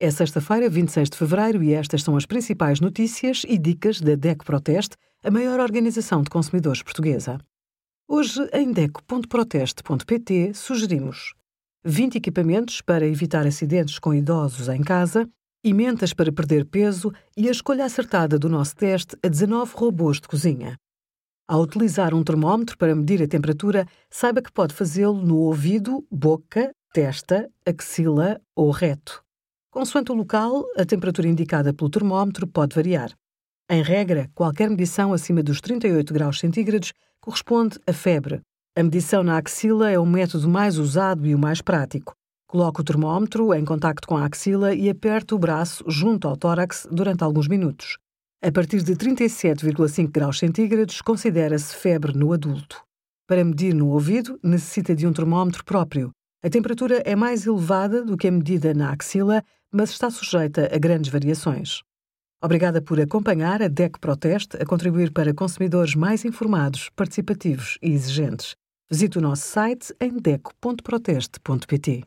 É sexta-feira, 26 de fevereiro, e estas são as principais notícias e dicas da DECO Proteste, a maior organização de consumidores portuguesa. Hoje, em DECO.proteste.pt, sugerimos 20 equipamentos para evitar acidentes com idosos em casa, emendas para perder peso e a escolha acertada do nosso teste a 19 robôs de cozinha. Ao utilizar um termómetro para medir a temperatura, saiba que pode fazê-lo no ouvido, boca, testa, axila ou reto. Consoante o local, a temperatura indicada pelo termómetro pode variar. Em regra, qualquer medição acima dos 38 graus centígrados corresponde a febre. A medição na axila é o método mais usado e o mais prático. Coloque o termómetro em contacto com a axila e aperte o braço junto ao tórax durante alguns minutos. A partir de 37,5 graus centígrados, considera-se febre no adulto. Para medir no ouvido, necessita de um termómetro próprio. A temperatura é mais elevada do que a medida na axila, mas está sujeita a grandes variações. Obrigada por acompanhar a DEC Proteste a contribuir para consumidores mais informados, participativos e exigentes. Visite o nosso site em deco.proteste.pt.